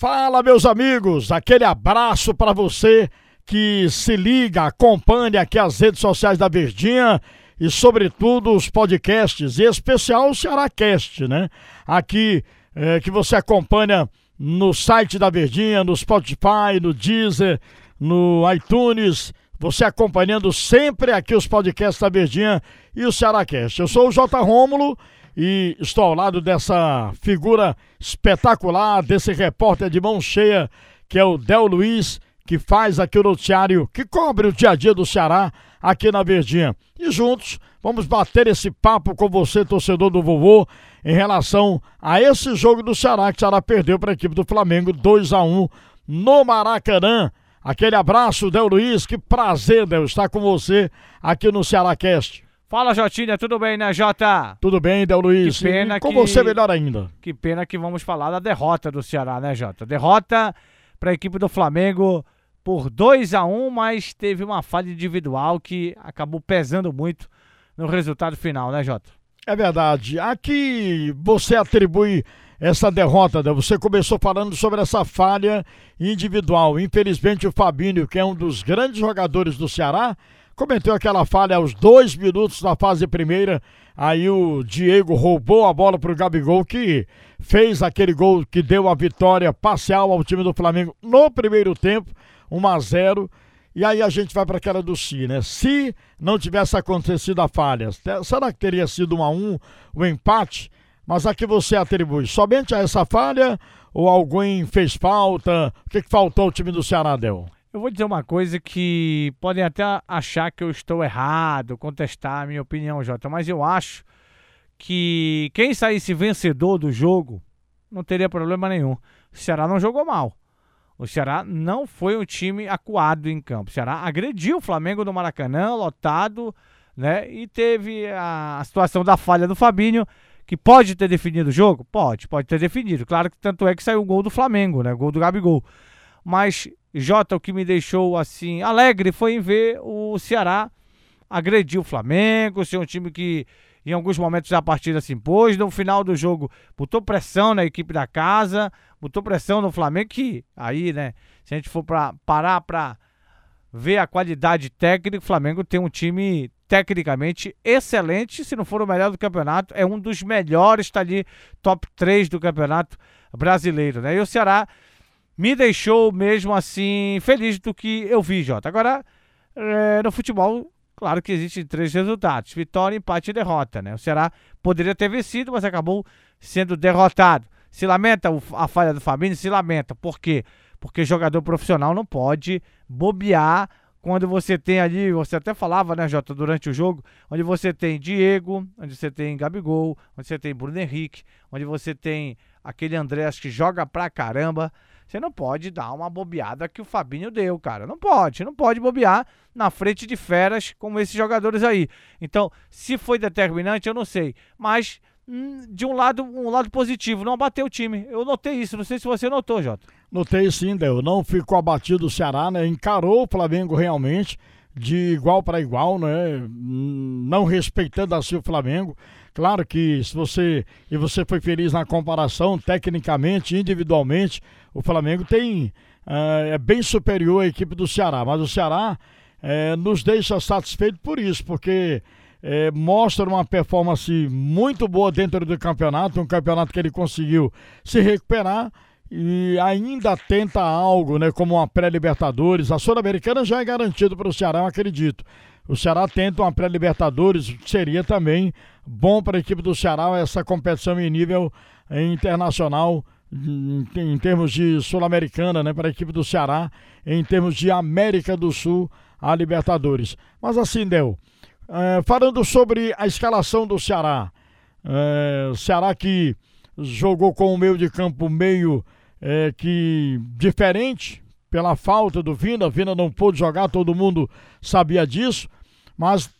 Fala, meus amigos, aquele abraço para você que se liga, acompanha aqui as redes sociais da Verdinha e, sobretudo, os podcasts, e em especial o Cearácast, né? Aqui é, que você acompanha no site da Verdinha, no Spotify, no Deezer, no iTunes, você acompanhando sempre aqui os podcasts da Verdinha e o Cearácast. Eu sou o J. Rômulo e estou ao lado dessa figura espetacular, desse repórter de mão cheia, que é o Del Luiz, que faz aqui o noticiário, que cobre o dia a dia do Ceará aqui na Verdinha. E juntos vamos bater esse papo com você, torcedor do vovô, em relação a esse jogo do Ceará, que o Ceará perdeu para a equipe do Flamengo 2 a 1 no Maracanã. Aquele abraço, Del Luiz, que prazer, Del, estar com você aqui no Ceará Cast. Fala, Jotinha, tudo bem, né, Jota? Tudo bem, Del Luiz? Que pena e com que... você melhor ainda. Que pena que vamos falar da derrota do Ceará, né, Jota? Derrota para a equipe do Flamengo por 2 a 1 mas teve uma falha individual que acabou pesando muito no resultado final, né, Jota? É verdade. Aqui você atribui essa derrota, né? Você começou falando sobre essa falha individual. Infelizmente, o Fabinho, que é um dos grandes jogadores do Ceará, cometeu aquela falha aos dois minutos da fase primeira. Aí o Diego roubou a bola para o Gabigol, que fez aquele gol que deu a vitória parcial ao time do Flamengo no primeiro tempo, 1 a 0 e aí a gente vai para aquela do Si, né? Se não tivesse acontecido a falha, será que teria sido 1 a 1 o empate? Mas a que você atribui? Somente a essa falha ou alguém fez falta? O que, que faltou ao time do Ceará, Del? Eu vou dizer uma coisa que podem até achar que eu estou errado, contestar a minha opinião, Jota, mas eu acho que quem saísse vencedor do jogo não teria problema nenhum. O Ceará não jogou mal. O Ceará não foi um time acuado em campo. O Ceará agrediu o Flamengo no Maracanã, lotado, né? E teve a, situação da falha do Fabinho, que pode ter definido o jogo? Pode, pode ter definido. Claro que tanto é que saiu o gol do Flamengo, né? O gol do Gabigol. Mas Jota, o que me deixou assim alegre foi em ver o Ceará agredir o Flamengo, ser um time que em alguns momentos da partida se impôs, no final do jogo botou pressão na equipe da casa, botou pressão no Flamengo, que aí, né, se a gente for para parar para ver a qualidade técnica, o Flamengo tem um time tecnicamente excelente, se não for o melhor do campeonato, é um dos melhores, está ali top 3 do campeonato brasileiro, né? E o Ceará me deixou mesmo assim feliz do que eu vi, Jota. Agora, é, no futebol, claro que existem três resultados: vitória, empate e derrota, né? O Ceará poderia ter vencido, mas acabou sendo derrotado. Se lamenta a falha do Fabinho? Se lamenta. Por quê? Porque jogador profissional não pode bobear quando você tem ali, você até falava, né, Jota, durante o jogo, onde você tem Diego, onde você tem Gabigol, onde você tem Bruno Henrique, onde você tem aquele Andrés que joga pra caramba. Você não pode dar uma bobeada que o Fabinho deu, cara. Não pode, não pode bobear na frente de feras como esses jogadores aí. Então, se foi determinante, eu não sei. Mas hum, de um lado, um lado positivo, não abateu o time. Eu notei isso, não sei se você notou, Jota. Notei sim, Del. Não ficou abatido o Ceará, né? Encarou o Flamengo realmente de igual para igual, né? Hum, não respeitando assim o Flamengo. Claro que se você e você foi feliz na comparação, tecnicamente, individualmente, o Flamengo tem uh, é bem superior à equipe do Ceará, mas o Ceará uh, nos deixa satisfeito por isso, porque uh, mostra uma performance muito boa dentro do campeonato, um campeonato que ele conseguiu se recuperar e ainda tenta algo, né, como uma pré-Libertadores. A Sul-Americana já é garantido para o Ceará, eu acredito. O Ceará tenta uma pré-Libertadores, seria também bom para a equipe do Ceará essa competição em nível internacional, em, termos de Sul-Americana, né, para a equipe do Ceará, em termos de América do Sul, a Libertadores. Mas assim deu. É, falando sobre a escalação do Ceará, é, Ceará que jogou com o meio de campo meio é, que diferente pela falta do Vina. Vina não pôde jogar, todo mundo sabia disso. Mas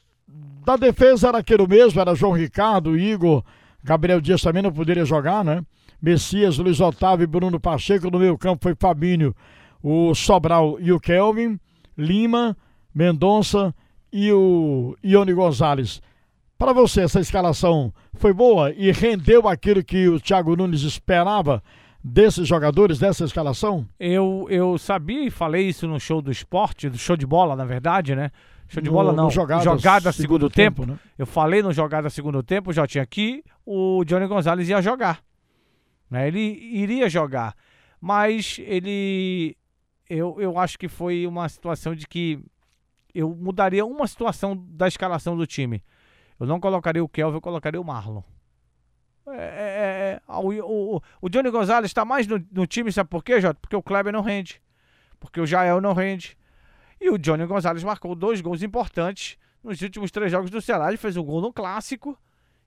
da defesa era aquele mesmo, era João Ricardo, Igor, Gabriel Dias também não poderia jogar, né? Messias, Luiz Otávio e Bruno Pacheco. No meio campo foi Fabinho, o Sobral e o Kelvin, Lima, Mendonça e o Ione Gonzalez. Para você, essa escalação foi boa e rendeu aquilo que o Thiago Nunes esperava desses jogadores, dessa escalação? Eu, eu sabia e falei isso no show do esporte, do show de bola, na verdade, né? Show de bola não, jogada, jogada segundo, segundo tempo. tempo né? Eu falei no jogada segundo tempo, já tinha aqui, o Johnny Gonzalez ia jogar. Né? Ele iria jogar. Mas ele. Eu, eu acho que foi uma situação de que eu mudaria uma situação da escalação do time. Eu não colocaria o Kelvin, eu colocaria o Marlon. É, é, o, o, o, Johnny Gonzalez está mais no, no, time, sabe por quê, Jota? Porque o Kleber não rende. Porque o Jael não rende. E o Johnny Gonzalez marcou dois gols importantes nos últimos três jogos do Ceará. Ele fez um gol no clássico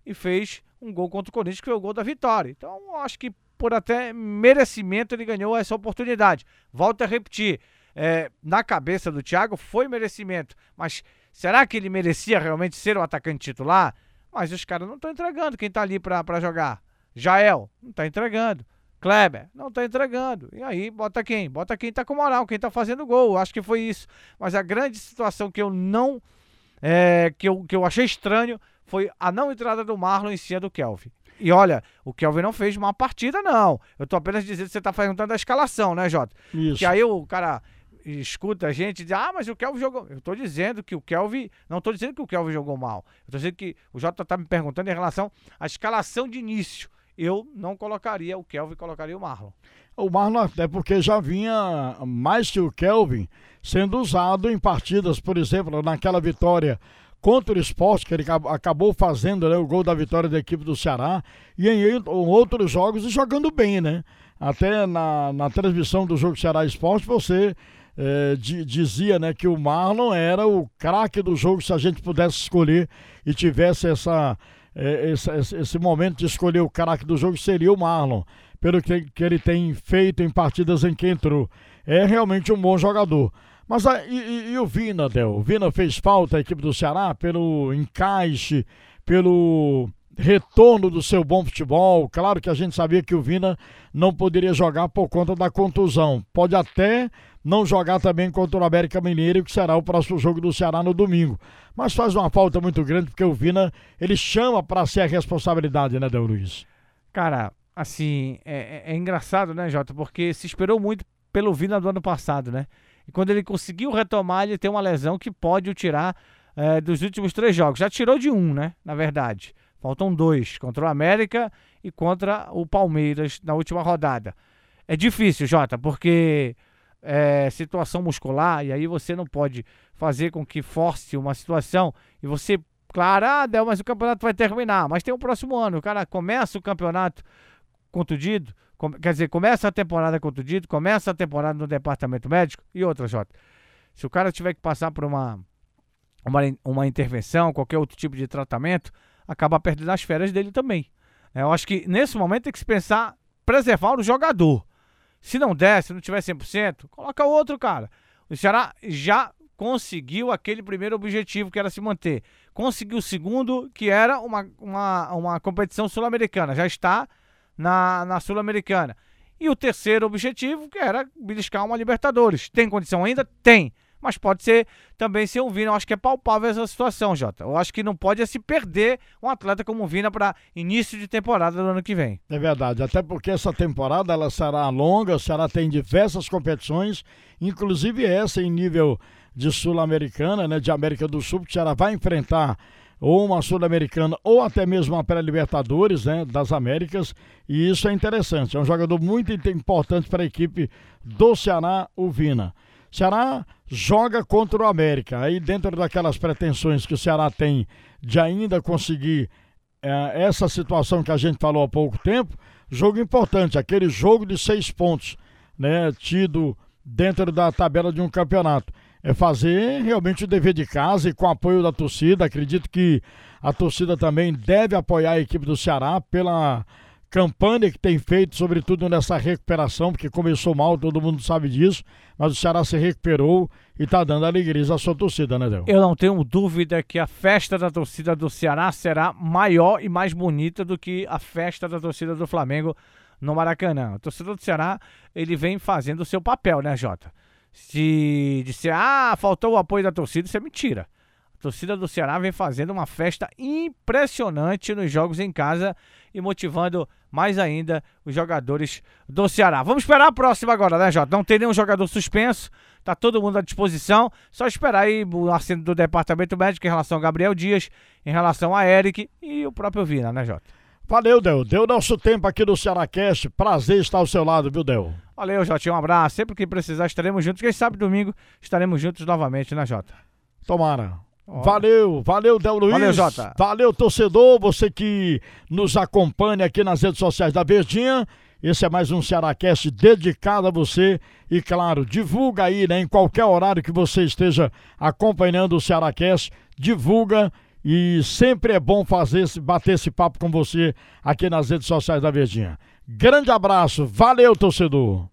e fez um gol contra o Corinthians, que foi o gol da vitória. Então, acho que por até merecimento ele ganhou essa oportunidade. Volto a repetir, é, na cabeça do Thiago foi merecimento, mas será que ele merecia realmente ser o atacante titular? Mas os caras não estão entregando quem está ali para jogar. Jael, não está entregando. Kleber, não está entregando. E aí, bota quem? Bota quem está com moral, quem está fazendo gol. Acho que foi isso. Mas a grande situação que eu não. É, que, eu, que eu achei estranho foi a não entrada do Marlon em cima do Kelvin. E olha, o Kelvin não fez uma partida, não. Eu tô apenas dizendo que você tá perguntando a escalação, né, Jota? Isso. Que aí o cara escuta a gente e diz, ah, mas o Kelvin jogou. Eu tô dizendo que o Kelvin. Não tô dizendo que o Kelvin jogou mal. Eu tô dizendo que o Jota tá me perguntando em relação à escalação de início. Eu não colocaria o Kelvin, colocaria o Marlon. O Marlon, até porque já vinha mais que o Kelvin sendo usado em partidas, por exemplo, naquela vitória contra o esporte, que ele acabou fazendo né, o gol da vitória da equipe do Ceará, e em outros jogos e jogando bem, né? Até na, na transmissão do jogo Ceará Esporte, você é, dizia né, que o Marlon era o craque do jogo, se a gente pudesse escolher e tivesse essa, é, esse, esse, momento de escolher o craque do jogo, seria o Marlon, pelo que, que ele tem feito em partidas em que entrou. É realmente um bom jogador. Mas a, e, e, o Vina, Del? O Vina fez falta à equipe do Ceará pelo encaixe, pelo retorno do seu bom futebol. Claro que a gente sabia que o Vina não poderia jogar por conta da contusão. Pode até não jogar também contra o América Mineiro, que será o próximo jogo do Ceará no domingo. Mas faz uma falta muito grande, porque o Vina, ele chama para ser a responsabilidade, né, Del Luiz? Cara, assim, é, é, é engraçado, né, Jota? Porque se esperou muito pelo Vina do ano passado, né? E quando ele conseguiu retomar, ele tem uma lesão que pode o tirar é, dos últimos três jogos. Já tirou de um, né? Na verdade. Faltam dois, contra o América e contra o Palmeiras na última rodada. É difícil, Jota, porque é situação muscular, e aí você não pode fazer com que force uma situação e você, claro, ah, Del, mas o campeonato vai terminar, mas tem o um próximo ano, o cara começa o campeonato contundido, quer dizer, começa a temporada contundido, começa a temporada no departamento médico e outra, Jota. Se o cara tiver que passar por uma, uma, uma intervenção, qualquer outro tipo de tratamento, acaba perdendo as férias dele também. Eu acho que nesse momento tem que se pensar preservar o jogador. Se não der, se não tiver 100%, coloca outro, cara. O Ceará já conseguiu aquele primeiro objetivo que era se manter. Conseguiu o segundo, que era uma, uma, uma competição sul-americana. Já está na, na Sul-Americana. E o terceiro objetivo, que era beliscar uma Libertadores. Tem condição ainda? Tem. Mas pode ser também ser um Vina. Eu acho que é palpável essa situação, Jota. Eu acho que não pode é se perder um atleta como o Vina para início de temporada do ano que vem. É verdade. Até porque essa temporada ela será longa, será tem diversas competições, inclusive essa em nível de Sul-Americana, né, de América do Sul, que o Ceará vai enfrentar ou uma Sul-Americana, ou até mesmo uma pré-Libertadores né, das Américas, e isso é interessante. É um jogador muito importante para a equipe do Ceará, o Vina. Ceará joga contra o América. Aí, dentro daquelas pretensões que o Ceará tem de ainda conseguir é, essa situação que a gente falou há pouco tempo, jogo importante, aquele jogo de seis pontos, né, tido dentro da tabela de um campeonato é fazer realmente o dever de casa e com apoio da torcida. Acredito que a torcida também deve apoiar a equipe do Ceará pela campanha que tem feito, sobretudo nessa recuperação, porque começou mal, todo mundo sabe disso, mas o Ceará se recuperou e está dando alegria à sua torcida, né, Del? Eu não tenho dúvida que a festa da torcida do Ceará será maior e mais bonita do que a festa da torcida do Flamengo no Maracanã. A torcida do Ceará, ele vem fazendo o seu papel, né, Jota? se disser, ah, faltou o apoio da torcida, isso é mentira. A torcida do Ceará vem fazendo uma festa impressionante nos jogos em casa e motivando mais ainda os jogadores do Ceará. Vamos esperar a próxima agora, né, Jota? Não tem nenhum jogador suspenso, tá todo mundo à disposição. Só esperar aí o assento do departamento médico em relação a Gabriel Dias, em relação a Eric e o próprio Vina, né, Jota? Valeu, Del. Deu nosso tempo aqui no Cearacast. Prazer estar ao seu lado, viu, Del? Valeu, Jota. Um abraço. Sempre que precisar, estaremos juntos. Quem sabe domingo estaremos juntos novamente, né, Jota? Tomara. Valeu, valeu, Del Luiz. Valeu, Jota. Valeu, torcedor, você que nos acompanha aqui nas redes sociais da Verdinha. Esse é mais um Cearacast dedicado a você. E claro, divulga aí, né? Em qualquer horário que você esteja acompanhando o Cearacast, divulga. E sempre é bom fazer esse, bater esse papo com você aqui nas redes sociais da Verdinha. Grande abraço, valeu, torcedor.